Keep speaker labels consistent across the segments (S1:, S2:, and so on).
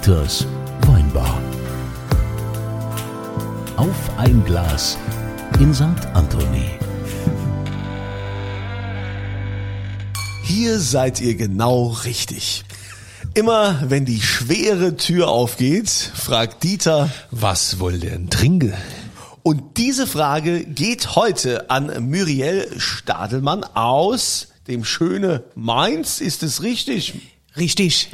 S1: Dieters Weinbar. Auf ein Glas in St. Anthony.
S2: Hier seid ihr genau richtig. Immer wenn die schwere Tür aufgeht, fragt Dieter,
S3: Was wohl denn trinke?
S2: und diese Frage geht heute an Muriel Stadelmann aus dem schöne Mainz. Ist es richtig?
S4: Richtig.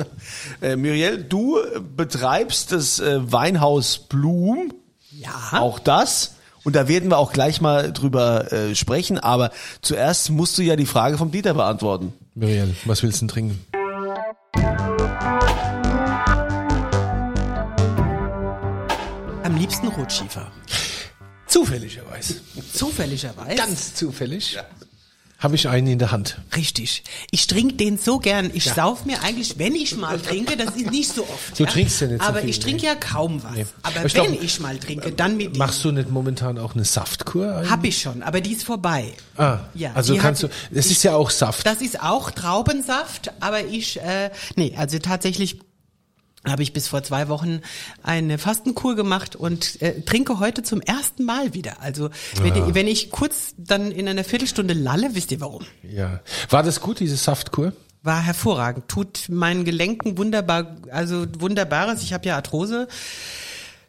S2: Äh, Muriel, du betreibst das äh, Weinhaus Blum.
S4: Ja.
S2: Auch das. Und da werden wir auch gleich mal drüber äh, sprechen. Aber zuerst musst du ja die Frage vom Dieter beantworten.
S3: Muriel, was willst du denn trinken?
S4: Am liebsten Rotschiefer.
S3: Zufälligerweise.
S4: Zufälligerweise.
S3: Ganz zufällig. Habe ich einen in der Hand.
S4: Richtig. Ich trinke den so gern. Ich sauf mir eigentlich, wenn ich mal trinke, das ist nicht so oft.
S3: Du trinkst ja nicht so
S4: Aber
S3: viel,
S4: ich trinke
S3: nee.
S4: ja kaum was.
S3: Nee.
S4: Aber
S3: ich
S4: wenn
S3: glaub,
S4: ich mal trinke, dann mit
S3: Machst du nicht momentan auch eine Saftkur? eigentlich?
S4: Hab ich schon, aber die ist vorbei.
S3: Ah,
S4: Ja,
S3: also kannst
S4: hat-
S3: du, es ist ja auch Saft.
S4: Das ist auch Traubensaft, aber ich, äh, nee, also tatsächlich habe ich bis vor zwei Wochen eine Fastenkur gemacht und äh, trinke heute zum ersten Mal wieder. Also wenn, ich, wenn ich kurz dann in einer Viertelstunde lalle, wisst ihr warum?
S3: Ja. War das gut, diese Saftkur?
S4: War hervorragend, tut meinen Gelenken wunderbar, also wunderbares. Ich habe ja Arthrose.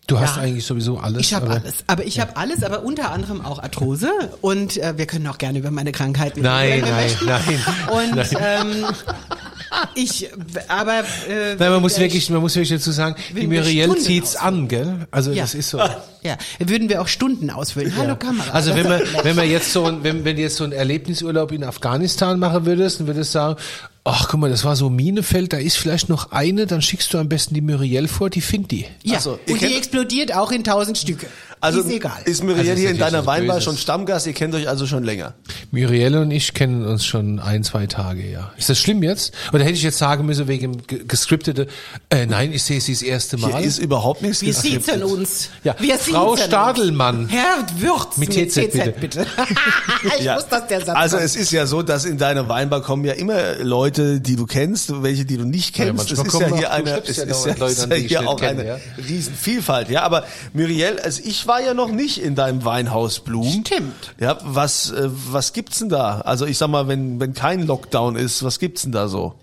S3: Du hast
S4: Ja.
S3: eigentlich sowieso alles.
S4: Ich habe alles, aber ich habe alles, aber unter anderem auch Arthrose und äh, wir können auch gerne über meine Krankheiten
S3: Nein,
S4: reden,
S3: nein,
S4: möchten.
S3: nein.
S4: Und ähm, ich, aber äh,
S3: Nein, man muss wirklich, man muss wirklich dazu sagen, die Muriel zieht's an, gell? Also
S4: Ja.
S3: das ist so.
S4: ja, würden wir auch Stunden ausfüllen. Hallo Kamera.
S3: Also wenn man, wenn man jetzt so, ein- wenn, wenn du jetzt so einen Erlebnisurlaub in Afghanistan machen würdest, dann würdest du sagen, ach guck mal, das war so Minefeld, da ist vielleicht noch eine, dann schickst du am besten die Muriel vor, die findet die.
S4: ja,
S2: Also,
S4: und die explodiert auch in tausend Stücke.
S2: Also
S4: ist egal.
S2: ist Muriel
S3: Also
S2: hier in deiner Weinbar schon Stammgast? Ihr kennt euch also schon länger.
S3: Muriel und ich kennen uns schon ein, zwei Tage, ja. Ist das schlimm jetzt? Oder hätte ich jetzt sagen müssen wegen gescriptete, äh, nein, ich sehe sie das erste
S2: Hier
S3: Mal.
S2: ist überhaupt nichts
S4: wir
S2: geskriptet.
S4: siezen uns.
S3: Ja,
S4: wir
S3: Frau Stadelmann.
S4: Uns. Herr Würz
S3: Mit
S4: mit,
S3: TZ
S4: TZ, bitte. ich
S2: Ja.
S4: muss, dass der Satz
S2: Also es ist ja so, dass in deiner Weinbar kommen ja immer Leute, die du kennst, welche, die du nicht
S3: Ja,
S2: kennst.
S3: manchmal
S2: es ist ja
S3: kommen
S2: hier eine, es
S3: ja
S2: ist ja,
S3: Leute
S2: ist ja hier auch
S3: kenne,
S2: eine
S3: ja.
S2: Riesenvielfalt. Ja, aber Muriel, also ich war ja noch nicht in deinem Weinhaus Blum.
S4: Stimmt.
S2: Ja, was, äh, was gibt's denn da? Also ich sag mal, wenn, wenn kein Lockdown ist, was gibt's denn da so?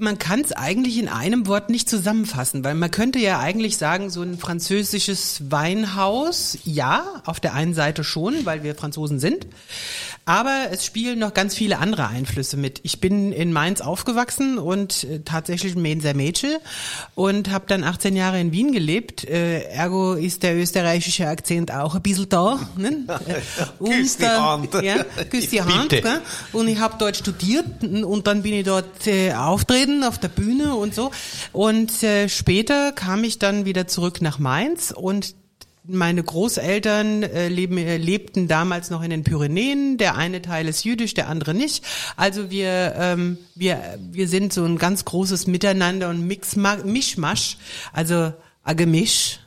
S4: Man kann es eigentlich in einem Wort nicht zusammenfassen, weil man könnte ja eigentlich sagen, so ein französisches Weinhaus, ja, auf der einen Seite schon, weil wir Franzosen sind, aber es spielen noch ganz viele andere Einflüsse mit. Ich bin in Mainz aufgewachsen und äh, tatsächlich ein Mainzer Mädchen und habe dann 18 Jahre in Wien gelebt. Äh, ergo ist der österreichische Akzent auch ein bisschen da. Ne?
S2: Küss die Hand.
S4: Ja, küss die Hand.
S3: Bitte.
S4: Und ich habe dort studiert und dann bin ich dort äh, auftreten auf der Bühne und so. Und äh, später kam ich dann wieder zurück nach Mainz und meine Großeltern äh, leben, äh, lebten damals noch in den Pyrenäen. Der eine Teil ist jüdisch, der andere nicht. Also wir, ähm, wir, wir sind so ein ganz großes Miteinander und Mix, Mischmasch, also ein Gemisch.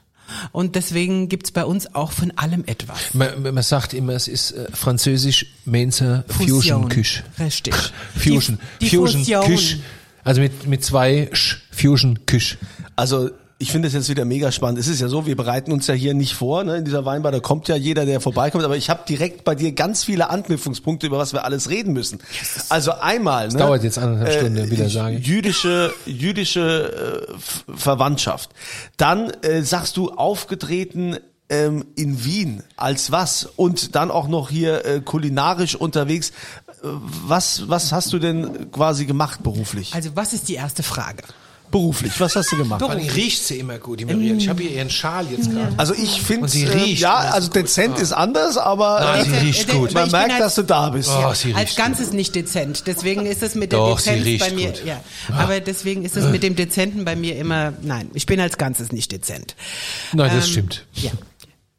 S4: Und deswegen gibt's bei uns auch von allem etwas.
S3: Man, man sagt immer, es ist äh, französisch Mainzer Fusion Küche.
S4: Richtig.
S3: Fusion.
S4: Die, die
S3: Fusion
S4: Fusion.
S3: Küche. Also mit, mit zwei Sch. Fusion Küche.
S2: Also ich finde es jetzt wieder mega spannend. Es ist ja so, wir bereiten uns ja hier nicht vor, ne, in dieser Weinbar, da kommt ja jeder, der vorbeikommt, aber ich habe direkt bei dir ganz viele Anknüpfungspunkte, über was wir alles reden müssen. Also einmal, ne,
S3: dauert jetzt anderthalb Stunden, wieder sagen.
S2: Jüdische, jüdische äh, Verwandtschaft. Dann äh, sagst du aufgetreten ähm, in Wien als was und dann auch noch hier äh, kulinarisch unterwegs. Was, was hast du denn quasi gemacht beruflich?
S4: Also was ist die erste Frage?
S2: Beruflich, was hast du gemacht?
S3: Vor allem riecht sie immer gut, die Muriel. Ich habe hier ihren Schal jetzt gerade.
S2: Also ich finde, äh,
S3: riecht
S2: ja, also
S3: so gut.
S2: dezent ist anders, aber
S3: Nein,
S2: äh,
S3: sie riecht gut.
S2: man merkt,
S4: als-
S2: dass du da bist.
S3: Oh, sie
S4: Als
S3: riecht
S4: Ganzes nicht dezent. Deswegen ist es mit
S3: Doch,
S4: Dezenz
S3: riecht
S4: bei mir.
S3: gut.
S4: Ja. Aber deswegen ist es mit dem Dezenten bei mir immer. Nein, ich bin als Ganzes nicht dezent.
S3: Nein, das
S4: Ähm,
S3: stimmt.
S4: Ja.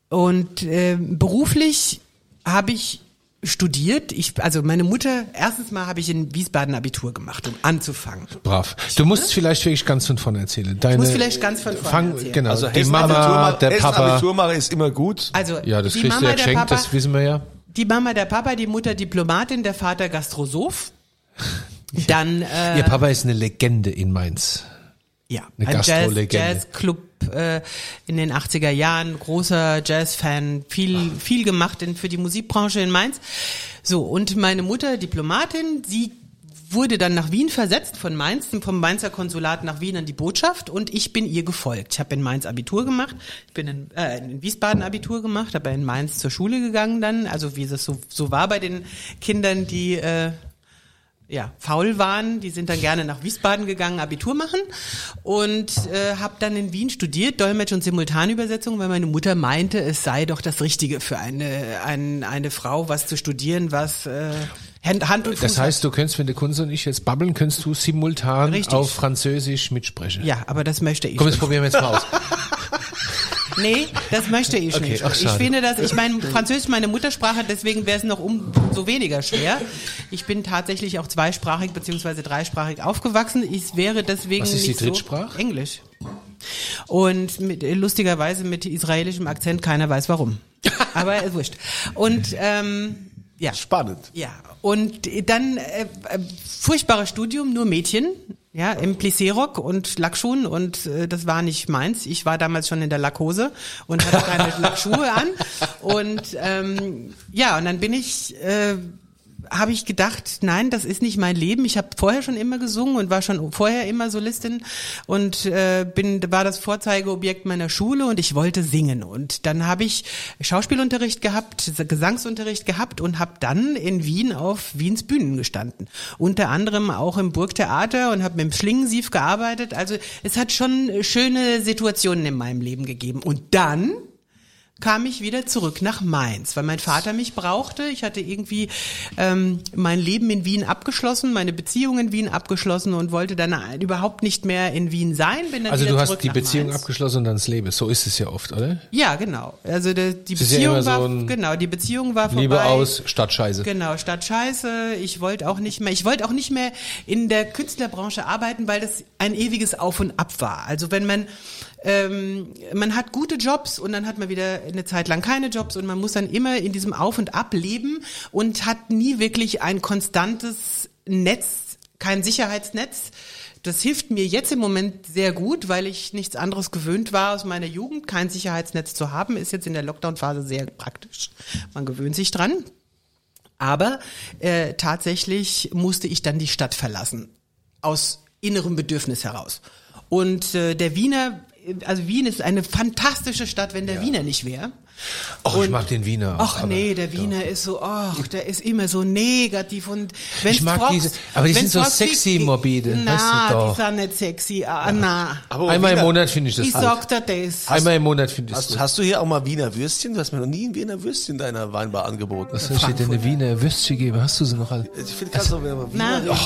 S4: Und äh, beruflich habe ich studiert. Ich, also meine Mutter, erstens mal habe ich in Wiesbaden Abitur gemacht, um anzufangen.
S3: Brav. Du musst vielleicht wirklich ganz von vorne erzählen. Deine,
S4: muss vielleicht ganz von vorne
S3: fang,
S4: erzählen.
S3: Genau,
S2: Also
S3: die Mama,
S2: Abitur,
S3: der Papa.
S2: Abitur machen ist immer gut.
S4: Also
S3: Ja, das
S4: die
S3: kriegst du
S4: Mama,
S3: ja
S4: der
S3: geschenkt,
S4: Papa,
S3: das wissen wir ja.
S4: die Mama, der Papa, die Mutter Diplomatin, der Vater Gastrosoph. Dann äh,
S3: Ihr Papa ist eine Legende in Mainz.
S4: Ja,
S3: Eine
S4: ein Jazz,
S3: Gastrolegende.
S4: Jazzclub äh, in den 80er Jahren, großer Jazzfan, viel viel gemacht in, für die Musikbranche in Mainz. So, und meine Mutter, Diplomatin, sie wurde dann nach Wien versetzt von Mainz, vom Mainzer Konsulat nach Wien an die Botschaft. Und ich bin ihr gefolgt. Ich habe in Mainz Abitur gemacht, ich bin in, äh, in Wiesbaden Abitur gemacht, aber in Mainz zur Schule gegangen dann, also wie es so, so war bei den Kindern, die äh, ja, faul waren, die sind dann gerne nach Wiesbaden gegangen, Abitur machen und äh, habe dann in Wien studiert, Dolmetsch und Simultanübersetzung, weil meine Mutter meinte, es sei doch das Richtige für eine, ein, eine Frau, was zu studieren, was äh, Hand, Hand und Fuß
S3: Das heißt, du könntest, wenn der Kunze und ich jetzt babbeln, könntest du simultan
S4: Richtig.
S3: auf Französisch mitsprechen.
S4: Ja, aber das möchte ich
S3: Komm, jetzt
S4: nicht.
S3: probieren wir jetzt mal aus.
S4: Nee, das möchte ich
S3: Okay,
S4: nicht.
S3: ach,
S4: ich finde das, ich meine, Französisch ist meine Muttersprache, deswegen wäre es noch umso weniger schwer. Ich bin tatsächlich auch zweisprachig beziehungsweise dreisprachig aufgewachsen. Ich wäre deswegen
S3: Was ist die
S4: nicht so
S3: Drittsprache?
S4: Englisch. Und mit, lustigerweise mit israelischem Akzent, keiner weiß warum. Aber ist wurscht. Und ähm, ja.
S2: Spannend.
S4: Ja, und dann äh, äh, furchtbares Studium, nur Mädchen, ja, im Plissé-Rock und Lackschuhen und äh, das war nicht meins. Ich war damals schon in der Lackhose und hatte keine Lackschuhe an und ähm, ja, und dann bin ich äh, habe ich gedacht, nein, das ist nicht mein Leben. Ich habe vorher schon immer gesungen und war schon vorher immer Solistin und äh, bin war das Vorzeigeobjekt meiner Schule und ich wollte singen und dann habe ich Schauspielunterricht gehabt, Gesangsunterricht gehabt und habe dann in Wien auf Wiens Bühnen gestanden. Unter anderem auch im Burgtheater und habe mit dem Schlingensief gearbeitet. Also es hat schon schöne Situationen in meinem Leben gegeben und dann kam ich wieder zurück nach Mainz, weil mein Vater mich brauchte. Ich hatte irgendwie ähm, mein Leben in Wien abgeschlossen, meine Beziehung in Wien abgeschlossen und wollte dann überhaupt nicht mehr in Wien sein.
S3: Also du hast die Beziehung
S4: Mainz.
S3: abgeschlossen und dann das Leben. So ist es ja oft, oder?
S4: Ja, genau. Also die, die
S3: ja
S4: Beziehung
S3: so
S4: war
S3: ein
S4: genau, die Beziehung war vorbei.
S3: Liebe aus, statt Scheiße.
S4: Genau, statt Scheiße. Ich wollte auch nicht mehr, ich wollte auch nicht mehr in der Künstlerbranche arbeiten, weil das ein ewiges Auf und Ab war. Also wenn man ähm, man hat gute Jobs und dann hat man wieder eine Zeit lang keine Jobs und man muss dann immer in diesem Auf und Ab leben und hat nie wirklich ein konstantes Netz, kein Sicherheitsnetz. Das hilft mir jetzt im Moment sehr gut, weil ich nichts anderes gewöhnt war aus meiner Jugend. Kein Sicherheitsnetz zu haben, ist jetzt in der Lockdown-Phase sehr praktisch. Man gewöhnt sich dran. Aber äh, tatsächlich musste ich dann die Stadt verlassen. Aus innerem Bedürfnis heraus. Und äh, der Wiener, also Wien ist eine fantastische Stadt, wenn der Wiener nicht wäre.
S3: Ach, ich mag den Wiener.
S4: Ach
S3: aber-
S4: nee, der Wiener ist so, ach, der ist immer so negativ und wenn's
S3: Ich mag
S4: fragst-
S3: diese- aber die sind so sexy morbide,
S4: Na,
S3: weißt du doch.
S4: die sind nicht sexy, ah, na.
S2: Aber
S3: Einmal im
S2: Wiener-
S3: Monat finde ich das
S4: Ich
S3: gut.
S4: sag dir das.
S3: Einmal im Monat finde ich das
S2: Hast, hast du hier auch mal Wiener Würstchen? Du hast mir noch nie ein Wiener Würstchen in deiner Weinbar angeboten.
S3: Was soll ich dir denn eine Wiener Würstchen geben? Hast du sie noch alle?
S2: Ich finde gerade so, wenn Wiener
S4: Na.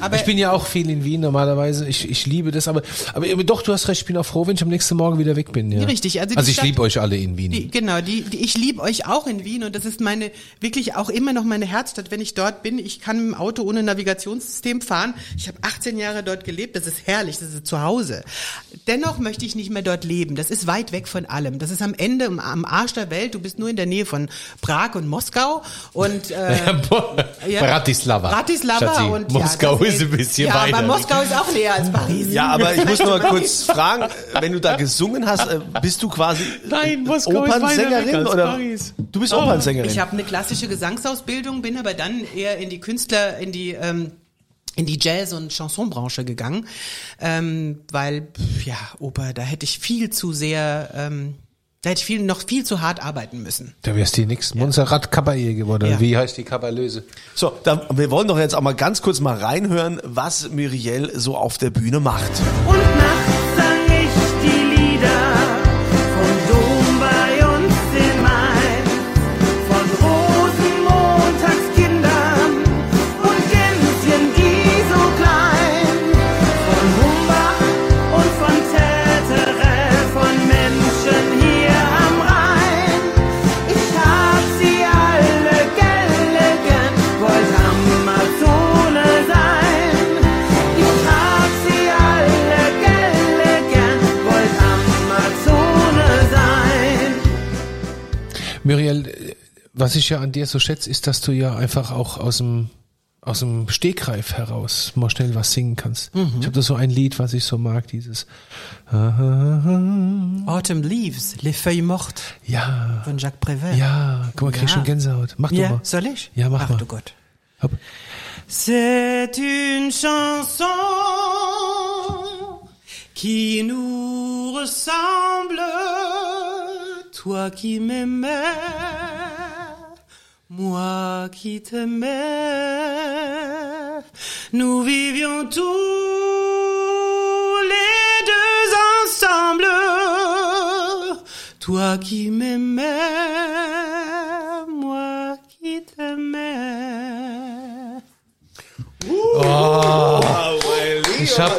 S4: Aber
S3: ich bin ja auch viel in Wien normalerweise. Ich, ich liebe das, aber, aber doch, du hast recht, ich bin auch froh, wenn ich am nächsten Morgen wieder weg bin. Ja.
S4: Richtig, also
S3: also ich liebe euch alle in Wien.
S4: Die, genau, die, die, ich liebe euch auch in Wien und das ist meine, wirklich auch immer noch meine Herzstadt, wenn ich dort bin. Ich kann mit dem Auto ohne Navigationssystem fahren. Ich habe 18 Jahre dort gelebt, das ist herrlich, das ist zu Hause. Dennoch möchte ich nicht mehr dort leben. Das ist weit weg von allem. Das ist am Ende, am, am Arsch der Welt. Du bist nur in der Nähe von Prag und Moskau und äh, ja.
S3: Bratislava.
S4: Bratislava
S3: Schatzi,
S4: und
S3: Moskau
S4: ja,
S3: ist ein bisschen
S4: ja,
S3: weiter.
S4: aber Moskau ist auch näher als Paris.
S2: Ja, aber ich muss noch mal kurz fragen, wenn du da gesungen hast, äh, bist du quasi
S3: Nein, Moskau
S2: Opernsängerin oder?
S3: Paris.
S2: Du bist Opernsängerin.
S4: Ich habe eine klassische Gesangsausbildung, bin aber dann eher in die Künstler, in die ähm, in die Jazz- und Chansonbranche gegangen, ähm, weil ja Oper, da hätte ich viel zu sehr, ähm, da hätte ich viel noch viel zu hart arbeiten müssen.
S3: Da wärst du nix. Montserrat Caballé geworden.
S4: Ja.
S3: Wie heißt die Kaballöse?
S2: So, dann, wir wollen doch jetzt auch mal ganz kurz mal reinhören, was Muriel so auf der Bühne macht.
S5: Und nachts sang ich die Lieder
S3: was ich ja an dir so schätze, ist, dass du ja einfach auch aus dem aus dem Stegreif heraus mal schnell was singen kannst.
S4: Mhm.
S3: Ich habe da so ein Lied, was ich so mag, dieses
S4: Autumn Leaves, Les Feuilles Mortes
S3: Ja,
S4: von Jacques Prévert.
S3: ja, guck mal, krieg
S4: Ja.
S3: schon Gänsehaut. Mach du
S4: Ja,
S3: mal.
S4: soll ich?
S3: Ja, mach
S4: Ach
S3: mal.
S4: du Gott.
S3: Hopp.
S4: C'est une chanson qui nous ressemble, toi qui m'aimais, moi qui t'aimais. Nous vivions tous les deux ensemble, toi qui m'aimais, moi qui t'aimais.
S3: Ich hab,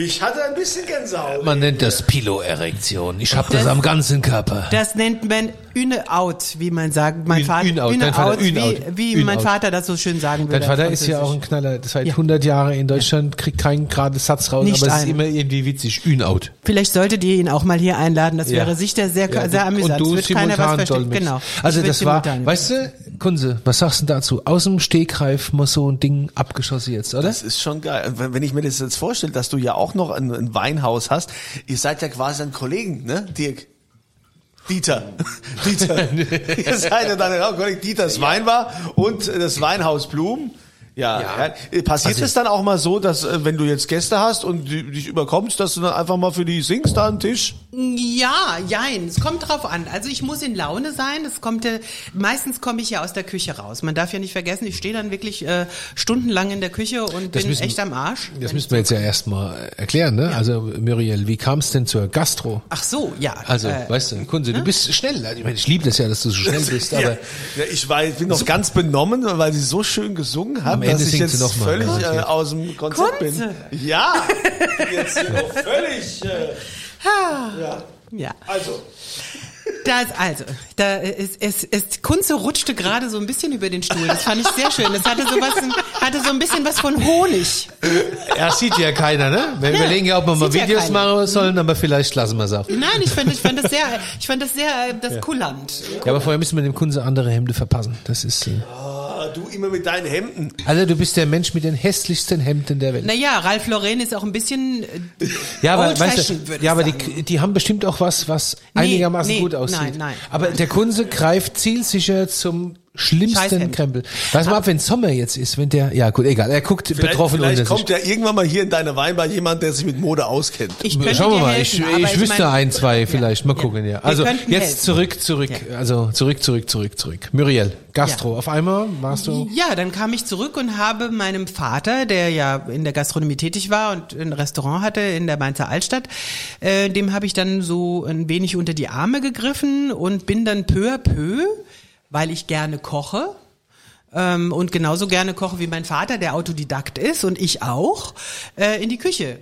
S2: Ich hatte ein bisschen Gänsehaut.
S3: man nennt das Pilo-Erektion. Ich hab das am ganzen Körper.
S4: Das nennt man une out, wie man sagt. Mein Vater,
S3: une out,
S4: une
S3: dein Vater,
S4: out, wie, wie
S3: une
S4: mein. Vater das so schön sagen würde.
S3: Dein Vater ist ja auch ein. Knaller. Seit
S4: Ja.
S3: 100 Jahre in Deutschland, kriegt keinen gerade Satz raus,
S4: Nicht
S3: aber es ist immer irgendwie witzig. Ünout.
S4: Vielleicht solltet ihr ihn auch mal hier einladen. Das
S3: Ja.
S4: wäre sicher sehr,
S3: Ja,
S4: sehr amüsant.
S3: Und du
S4: Es wird keiner was
S3: simultan
S4: verstehen. Genau.
S3: Also das war, weißt du, Kunze, was sagst du dazu? Aus dem Stegreif mal so ein Ding abgeschossen jetzt, oder?
S2: Das ist schon geil. Wenn, ich mir das jetzt vorstelle, dass du ja auch noch ein, ein Weinhaus hast, ihr seid ja quasi ein Kollegen, ne, Dirk? Dieter. Dieter. ihr seid ja dann auch Kollegen. Dieters Weinbar und das Weinhaus Blum. Ja, ja. Äh, Passiert
S3: Also-
S2: es dann auch mal so, dass äh, wenn du jetzt Gäste hast und die, dich überkommst, dass du dann einfach mal für die singst da am Tisch?
S4: Ja, jein. Es kommt drauf an. Also ich muss in Laune sein. Es kommt, äh, meistens komme ich ja aus der Küche raus. Man darf ja nicht vergessen, ich stehe dann wirklich äh, stundenlang in der Küche und bin
S3: müssen-
S4: echt am Arsch.
S3: Das müssen wir jetzt ja erstmal erklären, ne? Also Muriel, wie kam es denn zur Gastro?
S4: Ach so, ja.
S3: Also,
S4: äh,
S3: weißt du, Kunze, du bist schnell. Also, Ich meine, ich liebe das ja, dass du so schnell bist, aber
S2: ja. ja, ich war, ich bin noch ganz benommen, weil sie so schön gesungen hat,
S3: Am Ende
S2: dass ich jetzt
S3: noch mal,
S2: völlig äh,
S3: garantiert.
S2: aus dem Konzept bin.
S4: Kunze.
S2: Ja, jetzt hier noch völlig. Äh, ja.
S4: ja.
S2: Also,
S4: Das, also, da ist, es, es, Kunze rutschte gerade so ein bisschen über den Stuhl. Das fand ich sehr schön. Das hatte so was, hatte so ein bisschen was von Honig.
S3: ja, sieht ja keiner, ne? Wir überlegen ja, ob wir mal
S4: ja
S3: Videos
S4: keiner.
S3: machen sollen, aber vielleicht lassen wir es auch.
S4: Nein, ich fand, ich fand das sehr, ich fand das sehr, äh, das kulant.
S3: Ja, aber vorher müssen wir dem Kunze andere Hemden verpassen. Das ist, äh,
S2: du immer mit deinen Hemden.
S3: Alter, du bist der Mensch mit den hässlichsten Hemden der Welt.
S4: Naja, Ralf Lauren ist auch ein bisschen, äh,
S3: Ja, aber,
S4: Old
S3: weißt du,
S4: würde
S3: ja, aber
S4: sagen.
S3: die, die haben bestimmt auch was, was
S4: Nee,
S3: einigermaßen
S4: nee,
S3: gut aussieht.
S4: nein, nein.
S3: Aber der Kunze greift zielsicher zum schlimmsten. Krempel. Weiß mal ab, wenn Sommer jetzt ist, wenn der, ja gut, egal, er guckt
S2: Vielleicht,
S3: betroffen
S2: vielleicht
S3: unter sich.
S2: kommt ja irgendwann mal hier in deine Weinbar jemand, der sich mit Mode auskennt.
S4: ich könnte
S3: Schauen wir mal,
S4: helfen,
S3: ich,
S4: aber
S3: ich wüsste
S4: mein-
S3: ein, zwei vielleicht, mal
S4: ja.
S3: gucken, ja.
S4: Wir
S3: Also jetzt
S4: helfen.
S3: zurück, zurück, also zurück, zurück, zurück, zurück. Muriel, Gastro, auf einmal warst du,
S4: Ja, dann kam ich zurück und habe meinem Vater, der ja in der Gastronomie tätig war und ein Restaurant hatte in der Mainzer Altstadt, äh, dem habe ich dann so ein wenig unter die Arme gegriffen und bin dann peu à peu, weil ich gerne koche, ähm, und genauso gerne koche wie mein Vater, der Autodidakt ist und ich auch, äh, in die Küche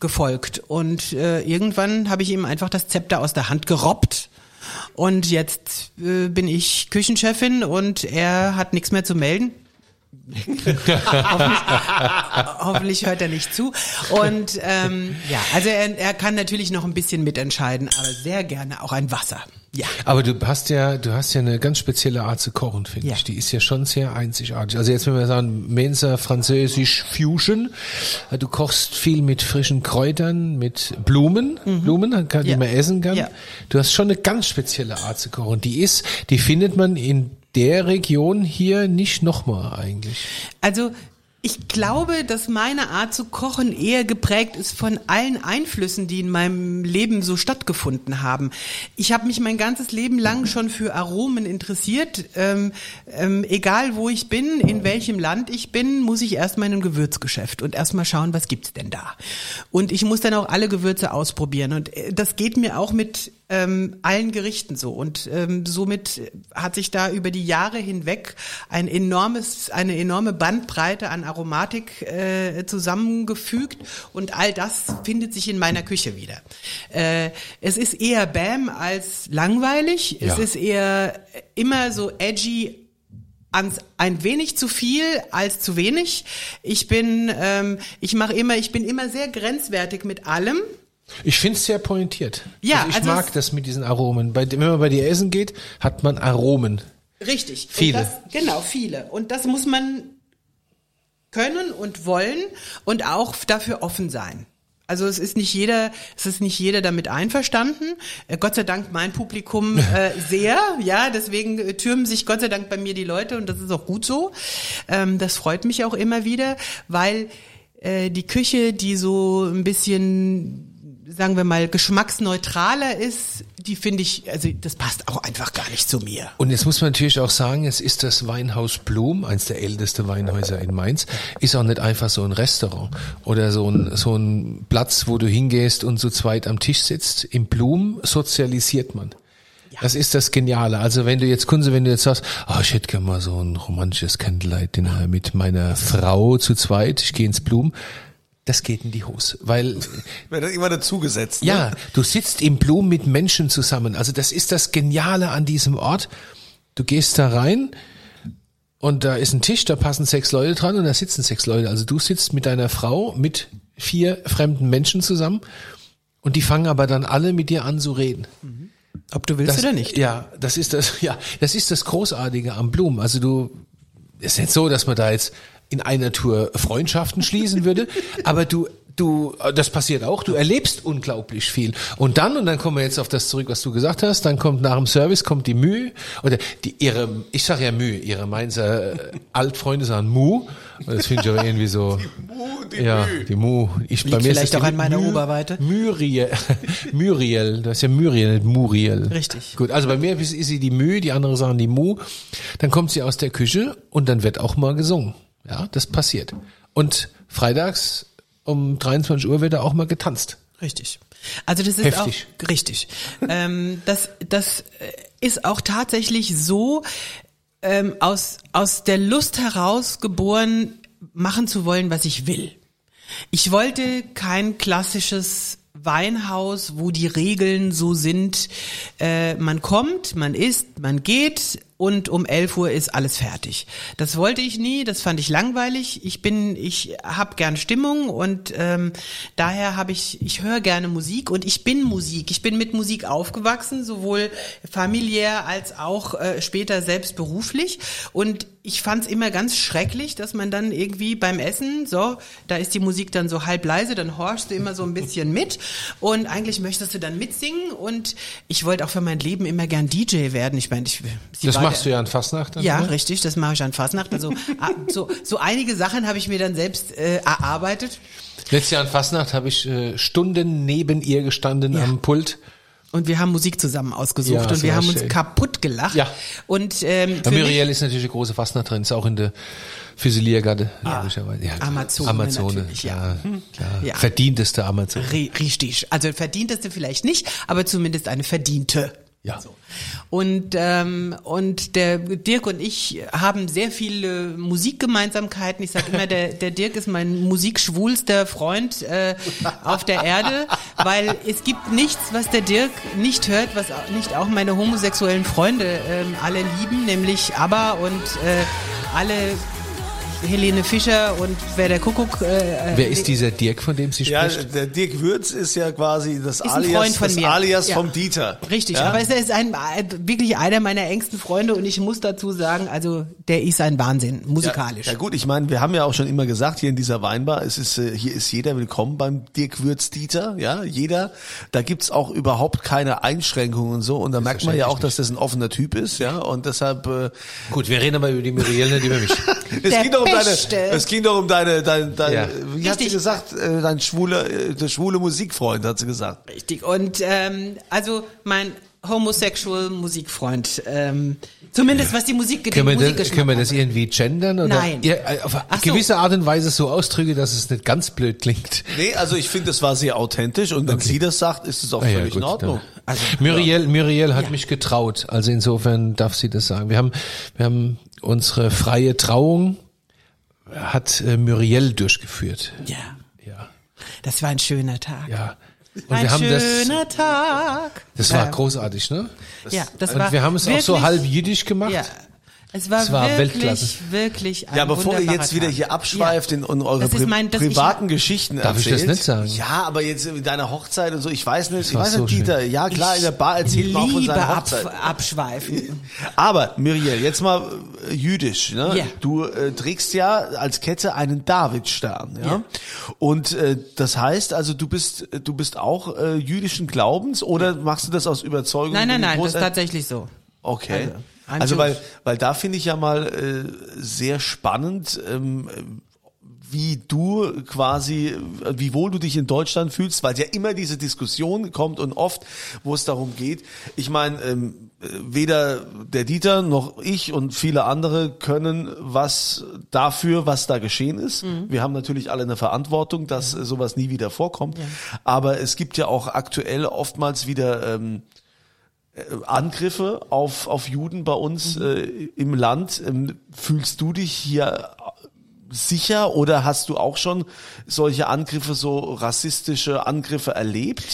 S4: gefolgt. Und äh, irgendwann habe ich ihm einfach das Zepter aus der Hand gerobbt. Und jetzt äh, bin ich Küchenchefin und er hat nichts mehr zu melden. Hoffentlich, hoffentlich hört er nicht zu. Und ähm, ja, also er, er kann natürlich noch ein bisschen mitentscheiden, aber sehr gerne auch ein Wasser. Ja.
S3: aber du hast ja, du hast ja eine ganz spezielle Art zu kochen, finde
S4: Ja.
S3: ich. Die ist ja schon sehr einzigartig. Also jetzt, wenn wir sagen, Mensa Französisch Fusion, du kochst viel mit frischen Kräutern, mit Blumen, Blumen, kann, die
S4: Mhm. Ja.
S3: man essen kann.
S4: Ja.
S3: Du hast schon eine ganz spezielle Art zu kochen. Die ist, die findet man in der Region hier nicht nochmal eigentlich.
S4: Also ich glaube, dass meine Art zu kochen eher geprägt ist von allen Einflüssen, die in meinem Leben so stattgefunden haben. Ich habe mich mein ganzes Leben lang schon für Aromen interessiert. Ähm, ähm, egal wo ich bin, in welchem Land ich bin, muss ich erstmal in einem Gewürzgeschäft und erstmal schauen, was gibt's denn da. Und ich muss dann auch alle Gewürze ausprobieren. Und äh, das geht mir auch mit ähm, allen Gerichten so. Und ähm, somit hat sich da über die Jahre hinweg ein enormes, eine enorme Bandbreite an Aromatik äh, zusammengefügt und all das findet sich in meiner Küche wieder. Äh, es ist eher Bam als langweilig.
S3: Ja.
S4: Es ist eher immer so edgy ans ein wenig zu viel als zu wenig. Ich bin, ähm, ich mache immer, ich bin immer sehr grenzwertig mit allem.
S3: Ich finde es sehr pointiert.
S4: Ja,
S3: also ich
S4: also
S3: mag das mit diesen Aromen. Bei, wenn man bei dir essen geht, hat man Aromen.
S4: Richtig.
S3: Viele.
S4: Das, genau, viele. Und das muss man können und wollen und auch dafür offen sein. Also es ist nicht jeder, es ist nicht jeder damit einverstanden. Äh, Gott sei Dank mein Publikum äh, sehr, ja, deswegen äh, türmen sich Gott sei Dank bei mir die Leute und das ist auch gut so. Ähm, das freut mich auch immer wieder, weil äh, die Küche, die so ein bisschen sagen wir mal, geschmacksneutraler ist, die finde ich, also das passt auch einfach gar nicht zu mir.
S3: Und jetzt muss man natürlich auch sagen, es ist das Weinhaus Blum, eins der ältesten Weinhäuser in Mainz, ist auch nicht einfach so ein Restaurant oder so ein, so ein Platz, wo du hingehst und so zweit am Tisch sitzt. Im Blum sozialisiert man. Das ist das Geniale. Also wenn du jetzt Kunze, wenn du jetzt sagst, oh, ich hätte gerne mal so ein romantisches Candlelight-Dinner mit meiner Frau zu zweit, ich gehe ins Blum, das geht in die Hose, weil
S2: Wird dann immer dazugesetzt. Ne?
S3: ja, du sitzt im Blum mit Menschen zusammen. Also das ist das Geniale an diesem Ort. Du gehst da rein und da ist ein Tisch, da passen sechs Leute dran und da sitzen sechs Leute. Also du sitzt mit deiner Frau mit vier fremden Menschen zusammen und die fangen aber dann alle mit dir an zu reden.
S4: Ob du willst
S3: Das,
S4: oder nicht.
S3: Ja, das ist das, ja, das ist das Großartige am Blum. Also du, es ist nicht so, dass man da jetzt in einer Tour Freundschaften schließen würde, aber du, du, das passiert auch, du erlebst unglaublich viel. Und dann, und dann kommen wir jetzt auf das zurück, was du gesagt hast, dann kommt nach dem Service, kommt die Mühe, oder die, ihre, ich sage ja Mühe, ihre Mainzer äh, Altfreunde sagen Mu, und das finde ich aber irgendwie so,
S2: Mu, die
S3: ja,
S2: Mühe.
S3: die Mu. Ich,
S4: Liegt
S3: ist
S4: vielleicht
S3: das
S4: auch
S3: die
S4: an meiner
S3: Mü-
S4: Oberweite.
S3: Muriel, Muriel, das ist ja Muriel, nicht Muriel.
S4: Richtig.
S3: Gut, also bei mir ist ist sie die Mühe, die andere sagen die Mu. Dann kommt sie aus der Küche und dann wird auch mal gesungen. Ja, das passiert. Und freitags um 23 Uhr wird da auch mal getanzt.
S4: Richtig. Also das ist
S3: Heftig.
S4: auch richtig. ähm, das das äh, ist auch tatsächlich so ähm, aus aus der Lust heraus geboren, machen zu wollen, was ich will. Ich wollte kein klassisches Weinhaus, wo die Regeln so sind, äh, man kommt, man isst, man geht und um 11 Uhr ist alles fertig. Das wollte ich nie, das fand ich langweilig. Ich bin, ich habe gern Stimmung und ähm, daher habe ich, ich höre gerne Musik und ich bin Musik. Ich bin mit Musik aufgewachsen, sowohl familiär als auch äh, später selbst beruflich und ich fand es immer ganz schrecklich, dass man dann irgendwie beim Essen, so, da ist die Musik dann so halb leise, dann horchst du immer so ein bisschen mit und eigentlich möchtest du dann mitsingen und ich wollte auch für mein Leben immer gern DJ werden. Ich meine, ich sie
S3: Das
S4: war
S3: machst du ja an Fastnacht dann,
S4: ja,
S3: oder?
S4: richtig, das mache ich an Fastnacht. Also ah, so, so einige Sachen habe ich mir dann selbst äh, erarbeitet.
S3: Letztes Jahr an Fastnacht habe ich äh, Stunden neben ihr gestanden
S4: Ja.
S3: am Pult.
S4: Und wir haben Musik zusammen ausgesucht
S3: Ja,
S4: und wir haben uns
S3: schön.
S4: kaputt gelacht.
S3: Ja.
S4: Und ähm,
S3: Ja, Muriel ist natürlich eine große Fastnacht drin, ist auch in der Füsiliergarde. logischerweise. Ja, klar.
S4: Amazone
S3: Amazone,
S4: natürlich, ja. Hm.
S3: klar, klar.
S4: Ja.
S3: Verdienteste Amazone.
S4: Ri- Richtig. Also verdienteste vielleicht nicht, aber zumindest eine verdiente.
S3: Ja.
S4: Und, ähm, und der Dirk und ich haben sehr viele Musikgemeinsamkeiten. Ich sage immer, der, der Dirk ist mein musikschwulster Freund äh, auf der Erde, weil es gibt nichts, was der Dirk nicht hört, was nicht auch meine homosexuellen Freunde ähm, alle lieben, nämlich ABBA und äh, alle Helene Fischer und wer der Kuckuck. Äh,
S3: Wer ist dieser Dirk, von dem sie
S2: Ja,
S3: spricht?
S2: der Dirk Würz ist ja quasi das Alias, das
S4: mir.
S2: Alias
S4: Ja.
S2: vom Dieter.
S4: Richtig,
S2: ja?
S4: aber es ist ein, ein- wirklich einer meiner engsten Freunde und ich muss dazu sagen, also der ist ein Wahnsinn, musikalisch.
S2: Ja, ja gut, ich meine, wir haben ja auch schon immer gesagt, hier in dieser Weinbar, es ist, äh, hier ist jeder willkommen beim Dirk Würz Dieter, ja, jeder. Da gibt's auch überhaupt keine Einschränkungen und so. Und da merkt man ja auch, dass das ein offener Typ ist, ja. Und deshalb, äh,
S3: Gut, wir reden aber über die Muriel, nicht über mich.
S2: es
S4: Der
S2: ging doch um deine,
S4: Beste.
S2: es ging doch um deine, dein, dein,
S3: Ja.
S2: wie hat sie
S4: Richtig.
S2: gesagt, äh, dein schwuler, äh, der schwule Musikfreund, hat sie gesagt.
S4: Richtig. Und ähm, also mein homosexual Musikfreund, ähm, zumindest was die Musik
S3: Können wir, das, können wir das irgendwie gendern? Oder
S4: Nein.
S3: Ja, äh, auf eine
S4: Ach so.
S3: gewisse Art und Weise so ausdrücke, dass es nicht ganz blöd klingt.
S2: Nee, also ich finde, es war sehr authentisch und wenn sie das sagt, ist es auch
S3: Ah ja,
S2: völlig
S3: gut,
S2: in Ordnung.
S3: dann. Muriel, Muriel hat
S4: Ja.
S3: mich getraut. Also insofern darf sie das sagen. Wir haben, wir haben unsere freie Trauung hat äh, Muriel durchgeführt.
S4: Ja,
S3: Ja,
S4: das war ein schöner Tag.
S3: ja. Und
S4: ein
S3: wir haben das,
S4: schöner Tag.
S3: das war
S4: Ja.
S3: großartig, ne?
S4: ja, das
S3: Und
S4: war
S3: wir haben es auch so halb jiddisch gemacht.
S4: Ja. Es war,
S3: Es war
S4: wirklich,
S3: Weltklasse.
S4: wirklich ein
S2: Ja, bevor ihr jetzt wieder hier abschweift
S4: Ja.
S2: in, in eure
S4: mein- das- ich
S2: privaten
S4: hab-
S2: Geschichten
S3: Darf ich
S2: erzählt.
S3: das nicht sagen?
S2: Ja, aber jetzt in deiner Hochzeit und so, ich weiß nicht, ich weiß
S3: so
S2: nicht, Dieter, ja klar, in der Bar erzählt man auch von
S4: Liebe
S2: seiner
S4: ab,
S2: Hochzeit.
S4: abschweifen.
S2: Aber Muriel, jetzt mal äh, jüdisch. Ne?
S4: Ja.
S2: Du äh, trägst ja als Kette einen Davidstern. Ja?
S4: Ja.
S2: Und äh, das heißt also, du bist du bist auch äh, jüdischen Glaubens oder machst du das aus Überzeugung?
S4: Nein, nein, nein, das ist tatsächlich so.
S2: Okay.
S4: Also,
S2: Also, weil, weil da finde ich ja mal äh, sehr spannend, ähm, wie du quasi, äh, wie wohl du dich in Deutschland fühlst, weil ja immer diese Diskussion kommt und oft, wo es darum geht. Ich meine, ähm, äh, weder der Dieter noch ich und viele andere können was dafür, was da geschehen ist. Wir haben natürlich alle eine Verantwortung, dass äh, sowas nie wieder vorkommt. Aber es gibt ja auch aktuell oftmals wieder ähm, Angriffe auf, auf Juden bei uns äh, im Land. Ähm, fühlst du dich hier sicher oder hast du auch schon solche Angriffe, so rassistische Angriffe erlebt?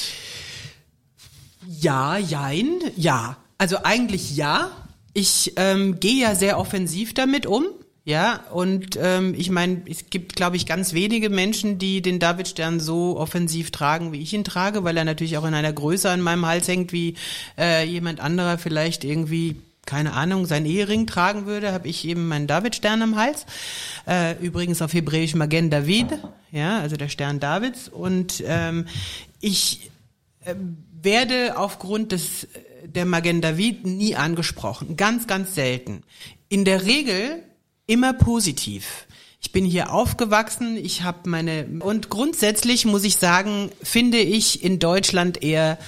S4: Ja, jein, ja. Also eigentlich ja. Ich ähm, gehe ja sehr offensiv damit um. Ja, und ähm, ich meine, es gibt, glaube ich, ganz wenige Menschen, die den Davidstern so offensiv tragen, wie ich ihn trage, weil er natürlich auch in einer Größe an meinem Hals hängt, wie äh, jemand anderer vielleicht irgendwie keine Ahnung, sein Ehering tragen würde, habe ich eben meinen Davidstern am Hals. Äh, übrigens auf Hebräisch Magen David, ja, also der Stern Davids. Und ähm, ich werde aufgrund des der Magen David nie angesprochen, ganz ganz selten. In der Regel immer positiv. Ich bin hier aufgewachsen, ich habe meine und grundsätzlich muss ich sagen, finde ich in Deutschland eher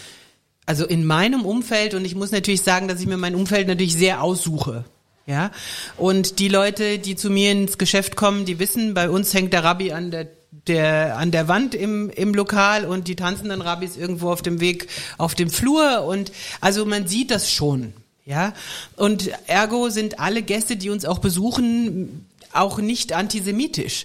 S4: also in meinem Umfeld und ich muss natürlich sagen, dass ich mir mein Umfeld natürlich sehr aussuche. Ja, und die Leute, die zu mir ins Geschäft kommen, die wissen, bei uns hängt der Rabbi an der der an der Wand im im Lokal und die tanzenden Rabbis irgendwo auf dem Weg auf dem Flur und also man sieht das schon, ja. Und ergo sind alle Gäste, die uns auch besuchen, auch nicht antisemitisch.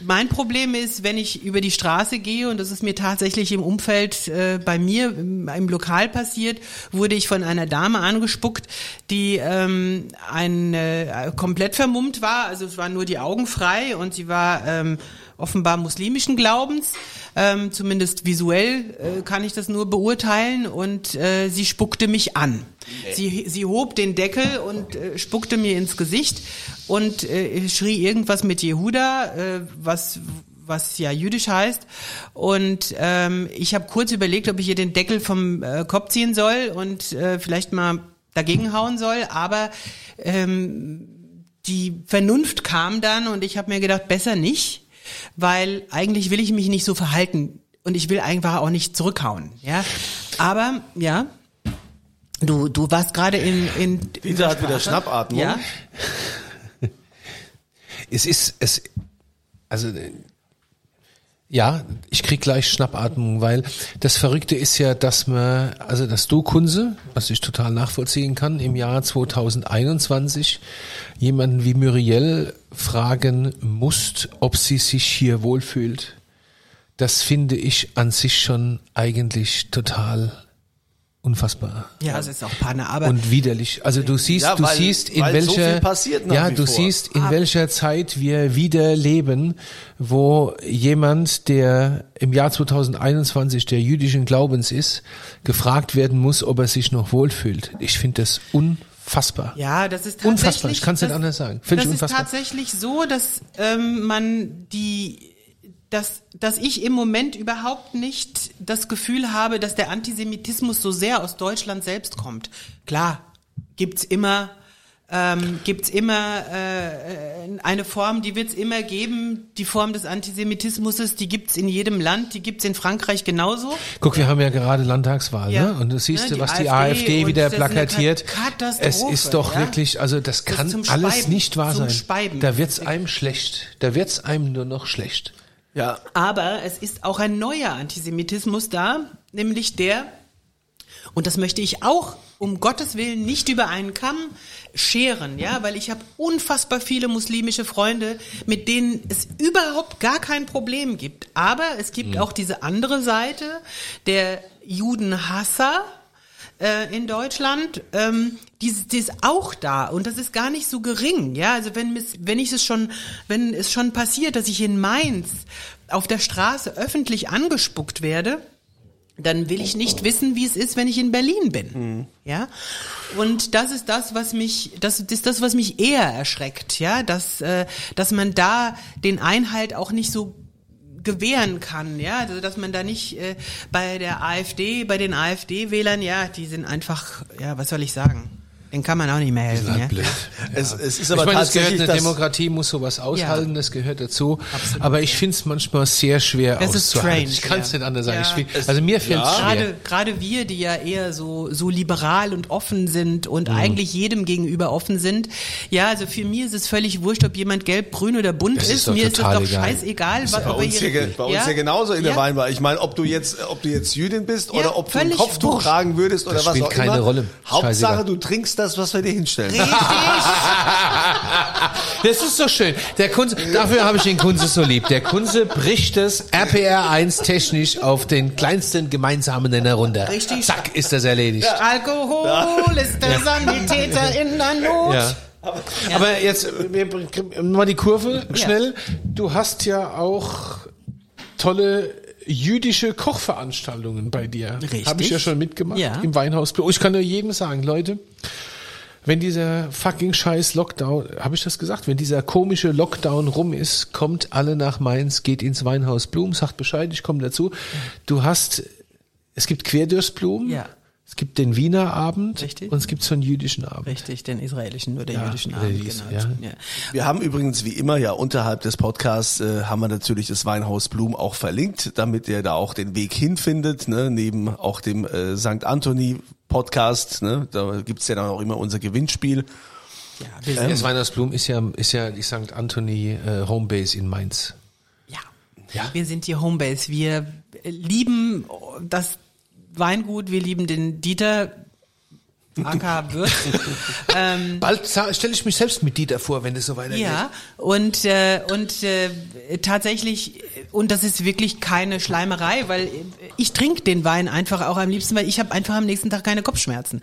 S4: Mein Problem ist, wenn ich über die Straße gehe, und das ist mir tatsächlich im Umfeld äh, bei mir im, im Lokal passiert, wurde ich von einer Dame angespuckt, die ähm, ein, äh, komplett vermummt war, also es waren nur die Augen frei und sie war ähm, offenbar muslimischen Glaubens, ähm, zumindest visuell äh, kann ich das nur beurteilen. Und äh, sie spuckte mich an. Sie, sie hob den Deckel und äh, spuckte mir ins Gesicht und äh, schrie irgendwas mit Jehuda, äh, was was ja jüdisch heißt. Und ähm, ich habe kurz überlegt, ob ich ihr den Deckel vom äh, Kopf ziehen soll und äh, vielleicht mal dagegen hauen soll, aber ähm, die Vernunft kam dann und ich habe mir gedacht, besser nicht, weil eigentlich will ich mich nicht so verhalten und ich will einfach auch nicht zurückhauen, ja. Aber ja, du du warst gerade in in
S2: Dieter hat wieder Schnappatmung.
S4: ja.
S3: Es ist, es, also, ja, ich krieg gleich Schnappatmung, weil das Verrückte ist ja, dass man, also dass du Kunze, was ich total nachvollziehen kann, im Jahr 2021 jemanden wie Muriel fragen musst, ob sie sich hier wohlfühlt. Das finde ich an sich schon eigentlich total unfassbar
S4: Ja, es ist auch Panne, aber
S3: und widerlich. Also du siehst,
S2: Ja,
S3: du
S2: weil-
S3: siehst in
S2: so
S3: welcher
S2: nach
S3: ja, du
S2: vor.
S3: siehst in
S4: Ah.
S3: welcher Zeit wir wieder leben, wo jemand, der im Jahr 2021 der jüdischen Glaubens ist, gefragt werden muss, ob er sich noch wohlfühlt. Ich finde das unfassbar.
S4: Ja, das ist tatsächlich.
S3: Unfassbar, ich kann's nicht
S4: das-
S3: anders sagen. Find
S4: das
S3: ich
S4: ist
S3: unfassbar.
S4: tatsächlich so, dass ähm, man die, dass, dass ich im Moment überhaupt nicht das Gefühl habe, dass der Antisemitismus so sehr aus Deutschland selbst kommt. Klar, gibt's immer. Ähm, gibt's immer äh, eine Form, die wird's immer geben, die Form des Antisemitismus, die gibt's in jedem Land, die gibt's in Frankreich genauso.
S3: Guck, wir haben ja gerade Landtagswahl,
S4: Ja.
S3: ne? Und du siehst,
S4: Ja, die
S3: was die
S4: AfD
S3: AfD wieder
S4: das
S3: plakatiert. Es ist doch
S4: ja?
S3: wirklich, also das
S4: Das
S3: kann alles
S4: Speiben,
S3: nicht wahr sein.
S4: Speiben.
S3: Da wird's einem schlecht. Da wird's einem nur noch schlecht.
S2: Ja,
S4: Aber es ist auch ein neuer Antisemitismus da, nämlich der, und das möchte ich auch um Gottes Willen nicht über einen Kamm scheren, ja, weil ich habe unfassbar viele muslimische Freunde, mit denen es überhaupt gar kein Problem gibt. Aber es gibt auch diese andere Seite der Judenhasser, äh, in Deutschland, ähm, die, die ist auch da und das ist gar nicht so gering. Ja, also wenn wenn ich es schon, wenn es schon passiert, dass ich in Mainz auf der Straße öffentlich angespuckt werde, dann will ich nicht wissen, wie es ist, wenn ich in Berlin bin. Ja? Und das ist das, was mich, das ist das, was mich eher erschreckt, ja, dass, äh, dass man da den Einhalt auch nicht so gewähren kann, ja, also dass man da nicht äh, bei der AfD, bei den AfD-Wählern, ja, die sind einfach, ja, was soll ich sagen? Den kann man auch nicht mehr helfen,
S3: Halt
S4: ja.
S3: blöd.
S2: Es, es ist
S3: Ich
S2: aber
S3: meine, das gehört,
S2: tatsächlich
S3: eine Demokratie muss sowas aushalten, das gehört dazu.
S4: Absolut,
S3: aber ich
S4: ja.
S3: finde es manchmal sehr schwer
S4: Das ist
S3: auszuhalten.
S4: strange,
S3: ich kann es
S4: ja.
S3: nicht anders sagen.
S4: Ja.
S3: Ich find, also mir fällt es schwer.
S4: Gerade, gerade wir, die ja eher so, so liberal und offen sind
S3: Mhm.
S4: und eigentlich jedem gegenüber offen sind. Ja, also für mich ist es völlig wurscht, ob jemand gelb, grün oder bunt
S3: Das ist
S4: ist. Mir ist es doch
S3: egal.
S4: scheißegal. Was-
S2: bei uns, hier, bei uns
S4: ja?
S2: ja genauso in der
S4: Ja.
S2: Weinbar. Ich meine, ob du jetzt, ob du jetzt Jüdin bist
S4: Ja,
S2: oder ob du ein Kopftuch tragen würdest oder was
S3: spielt
S2: auch
S3: keine
S2: immer.
S3: Rolle.
S2: Hauptsache, du trinkst das, was wir dir hinstellen.
S3: Das ist doch schön. Der Kunze, dafür habe ich den Kunze so lieb. Der Kunze bricht das RPR1 technisch auf den kleinsten gemeinsamen Nenner runter.
S4: Richtig.
S3: Zack, ist das erledigt.
S4: Alkohol ist der Sanitäter in der Not.
S3: Ja. Aber jetzt wir bringen mal die Kurve schnell. Du hast ja auch tolle jüdische Kochveranstaltungen bei dir.
S4: Richtig.
S3: Habe ich ja schon mitgemacht
S4: Ja.
S3: im Weinhaus. Blau. Ich kann nur jedem sagen, Leute, wenn dieser fucking scheiß Lockdown, habe ich das gesagt, wenn dieser komische Lockdown rum ist, kommt alle nach Mainz, geht ins Weinhaus Blum, sagt Bescheid, ich komme dazu. Du hast, es gibt Querdürstblumen,
S4: Ja.
S3: Es gibt den Wiener Abend
S4: Richtig.
S3: und es gibt so einen jüdischen Abend.
S4: Richtig, den israelischen oder
S3: Ja,
S4: jüdischen Abend.
S3: dies,
S4: Genau.
S3: ja.
S4: Ja.
S2: Wir haben übrigens wie immer ja unterhalb des Podcasts äh, haben wir natürlich das Weinhaus Blum auch verlinkt, damit ihr da auch den Weg hinfindet, ne? neben auch dem äh, St. Anthony Podcast, ne? da gibt's ja dann auch immer unser Gewinnspiel.
S4: Ja, wir
S3: Ähm, Das Weihnachtsblum ist ja, ist ja die St. Anthony äh, Homebase in Mainz.
S4: ja. wir sind die Homebase. Wir lieben das Weingut, wir lieben den Dieter. AK Würz. ähm,
S3: Bald stelle ich mich selbst mit Dieter vor, wenn es so weitergeht.
S4: Ja, und, äh, und äh, tatsächlich, und das ist wirklich keine Schleimerei, weil ich trinke den Wein einfach auch am liebsten, weil ich habe einfach am nächsten Tag keine Kopfschmerzen.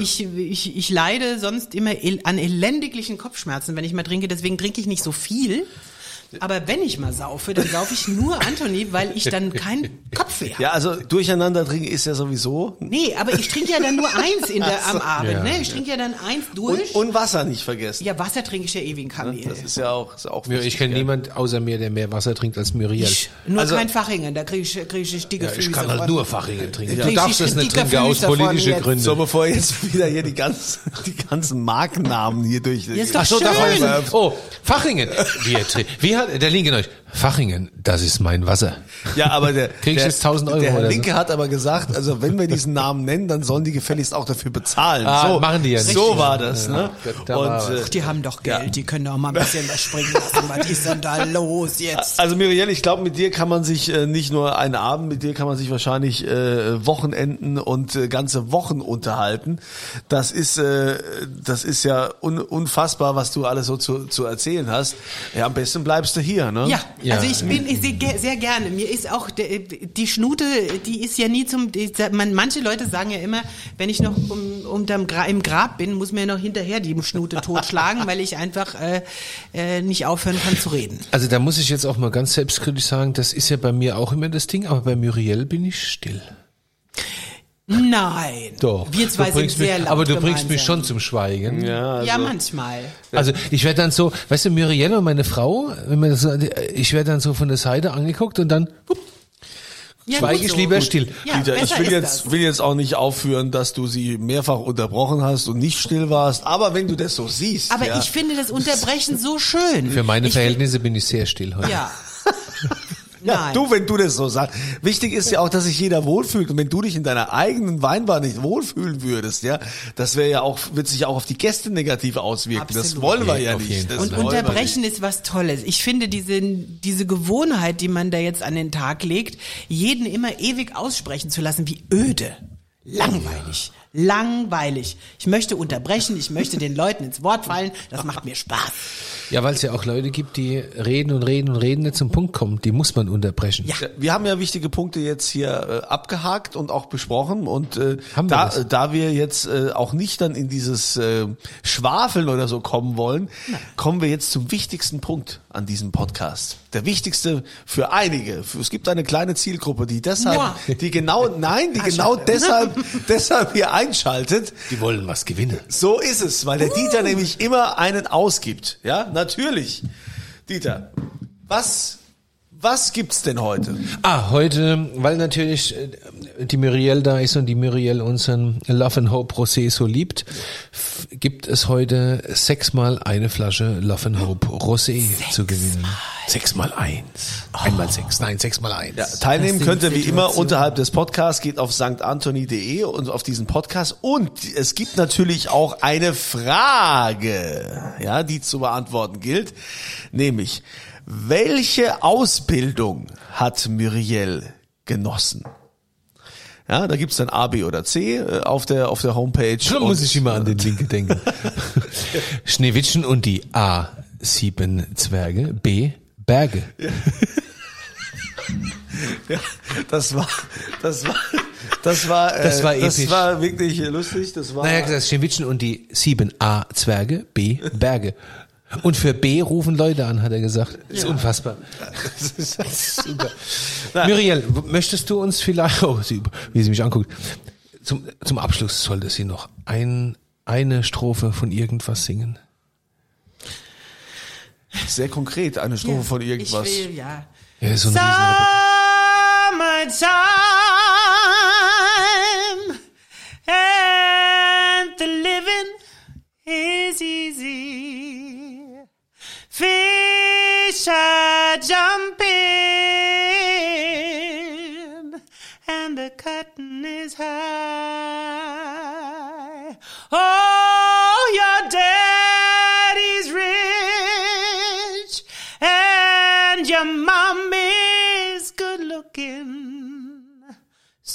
S4: Ich, ich, ich leide sonst immer an elendiglichen Kopfschmerzen, wenn ich mal trinke, deswegen trinke ich nicht so viel. Aber wenn ich mal saufe, dann saufe ich nur Anthony, weil ich dann keinen Kopfweh habe.
S2: Ja, also durcheinander trinken ist ja sowieso
S4: Nee, aber ich trinke ja dann nur eins in der, am Abend.
S3: Ja.
S4: ne? Ich trinke ja dann eins
S2: und,
S4: durch.
S2: und Wasser nicht vergessen.
S4: ja, Wasser trinke ich ja ewig in Kamel.
S2: Das ist ja auch, ist auch
S3: Ja,
S2: wichtig,
S3: ich kenne
S2: ja.
S3: niemand außer mir, der mehr Wasser trinkt als Muriel.
S4: Ich, nur
S2: Also-
S4: kein Fachingen, da kriege ich, krieg ich dicke
S3: ja,
S4: Füße.
S3: ich kann halt
S4: von.
S3: nur Fachingen trinken.
S4: Ja.
S3: Du darfst das nicht trinken aus politischen. Gründen.
S2: So, bevor jetzt wieder hier die ganzen, die ganzen Markennamen hier durch.
S4: ist doch
S3: Ach so,
S4: schön.
S3: davon, oh, Fachingen. Wie, wie hat, der Linke euch? Fachingen, das ist mein Wasser.
S2: Ja, aber der,
S3: Krieg ich
S2: der,
S3: jetzt 1000 Euro
S2: der Herr
S3: oder so?
S2: Linke hat aber gesagt, also wenn wir diesen Namen nennen, dann sollen die gefälligst auch dafür bezahlen.
S3: Ah,
S2: so,
S3: machen die ja nicht.
S2: So war das, ne?
S3: da war
S2: Und, äh,
S4: Die haben doch Geld,
S2: Ja.
S4: die können doch mal ein bisschen was springen lassen. Was ist denn da los jetzt?
S2: also Muriel, ich glaube, mit dir kann man sich äh, nicht nur einen Abend, mit dir kann man sich wahrscheinlich äh, Wochenenden und äh, ganze Wochen unterhalten. Das ist, äh, das ist ja un, unfassbar, was du alles so zu, zu erzählen hast. Ja, am besten bleibst du hier, ne?
S4: Ja,
S3: Ja.
S4: also ich bin ich sehe ge- sehr gerne. Mir ist auch die Schnute, die ist ja nie zum. Die, man, manche Leute sagen ja immer, wenn ich noch um, unterm Gra im Grab bin, muss mir noch hinterher die Schnute totschlagen, weil ich einfach äh, äh, nicht aufhören kann zu reden.
S3: Also da muss ich jetzt auch mal ganz selbstkritisch sagen, das ist ja bei mir auch immer das Ding, aber bei Muriel bin ich still.
S4: Nein.
S3: Doch.
S4: Wir zwei sind sehr
S3: mich,
S4: laut
S3: Aber du bringst mich schon zum Schweigen.
S2: Ja, also,
S4: Ja, manchmal.
S3: Also ich werde dann so, weißt du, Muriel und meine Frau, wenn man das, so- ich werde dann so von der Seite angeguckt und dann hup,
S4: Ja,
S3: schweige ich
S4: so.
S3: lieber still.
S4: Ja,
S2: Dieter, ich will jetzt,
S4: das.
S2: will jetzt auch nicht aufführen, dass du sie mehrfach unterbrochen hast und nicht still warst. Aber wenn du das so siehst,
S4: Aber
S2: ja,
S4: ich finde das Unterbrechen so schön.
S3: Für meine
S4: ich,
S3: Verhältnisse bin ich sehr still heute.
S4: Ja.
S2: Ja,
S4: Nein.
S2: du, wenn du das so sagst. Wichtig ist ja auch, dass sich jeder wohlfühlt. Und wenn du dich in deiner eigenen Weinbar nicht wohlfühlen würdest, ja, das wäre ja auch, wird sich auch auf die Gäste negativ auswirken. Das
S4: Absolut.
S2: wollen wir
S3: Ja,
S2: nicht. Das.
S4: Und unterbrechen
S2: nicht.
S4: ist was Tolles. Ich finde diese, diese Gewohnheit, die man da jetzt an den Tag legt, jeden immer ewig aussprechen zu lassen, wie öde, langweilig,
S6: langweilig. Ich möchte unterbrechen, ich möchte den Leuten ins Wort fallen, das macht mir Spaß.
S3: Ja, weil es ja auch Leute gibt, die reden und reden und reden, nicht zum Punkt kommen. Die muss man unterbrechen.
S6: Ja.
S2: Wir haben ja wichtige Punkte jetzt hier äh, abgehakt und auch besprochen und äh,
S3: Haben wir
S2: da, äh, da wir jetzt äh, auch nicht dann in dieses äh, Schwafeln oder so kommen wollen, kommen wir jetzt zum wichtigsten Punkt an diesem Podcast. Der wichtigste für einige. Es gibt eine kleine Zielgruppe, die deshalb,
S6: Moi.
S2: die genau, nein, die genau deshalb, deshalb hier einschaltet.
S3: Die wollen was gewinnen.
S2: So ist es, weil der Dieter nämlich immer einen ausgibt. Ja, natürlich. Dieter, was, was gibt's denn heute?
S3: Ah, heute, weil natürlich äh, die Muriel da ist und die Muriel unseren Love and Hope Rosé so liebt, gibt es heute sechsmal eine Flasche Love and Hope Rosé zu gewinnen. Sechsmal eins. Einmal sechs. Nein, sechsmal eins.
S2: Ja, teilnehmen könnt ihr wie immer unterhalb des Podcasts, geht auf sanktantoni.de und auf diesen Podcast. Und es gibt natürlich auch eine Frage, ja, die zu beantworten gilt. Nämlich, welche Ausbildung hat Muriel genossen? Ja, da gibt's dann A, B oder C äh, auf der, auf der Homepage.
S3: Da muss ich immer an den Linke denken. Schneewittchen und die A, sieben Zwerge, B, Berge.
S2: Ja, das war, das war, das war, äh,
S3: Das war
S2: das
S3: episch.
S2: war wirklich lustig. Das war.
S3: Naja, gesagt, Schneewittchen und die sieben A, Zwerge, B, Berge. Und für B rufen Leute an, hat er gesagt. Das ist unfassbar. Das ist, das ist super. Muriel, möchtest du uns vielleicht, oh, sie, wie sie mich anguckt, zum, zum Abschluss sollte sie noch ein, eine Strophe von irgendwas singen.
S2: Sehr konkret, eine Strophe von irgendwas.
S6: Ich will, ja.
S3: Ja, so
S4: Summertime and the living is easy. Fish are jumping and the cotton is high. Oh,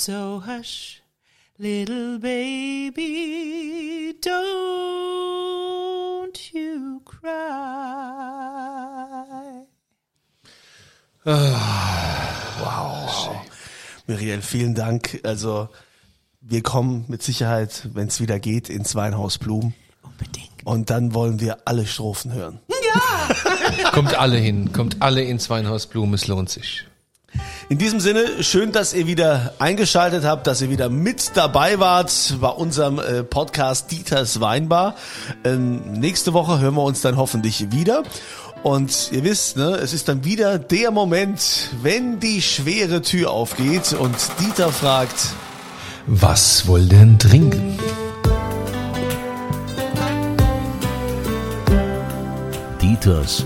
S4: So hush, little baby, don't you cry.
S2: Muriel, vielen Dank. Also wir kommen mit Sicherheit, wenn es wieder geht, ins Weinhaus Blum.
S6: Unbedingt.
S2: Und dann wollen wir alle Strophen hören.
S3: Kommt alle hin, kommt alle ins Weinhaus Blum, es lohnt sich.
S2: In diesem Sinne, schön, dass ihr wieder eingeschaltet habt, dass ihr wieder mit dabei wart bei unserem äh, Podcast Dieters Weinbar. Ähm, nächste Woche hören wir uns dann hoffentlich wieder. Und ihr wisst, ne, es ist dann wieder der Moment, wenn die schwere Tür aufgeht und Dieter fragt,
S3: Was wollt denn trinken?
S1: Dieters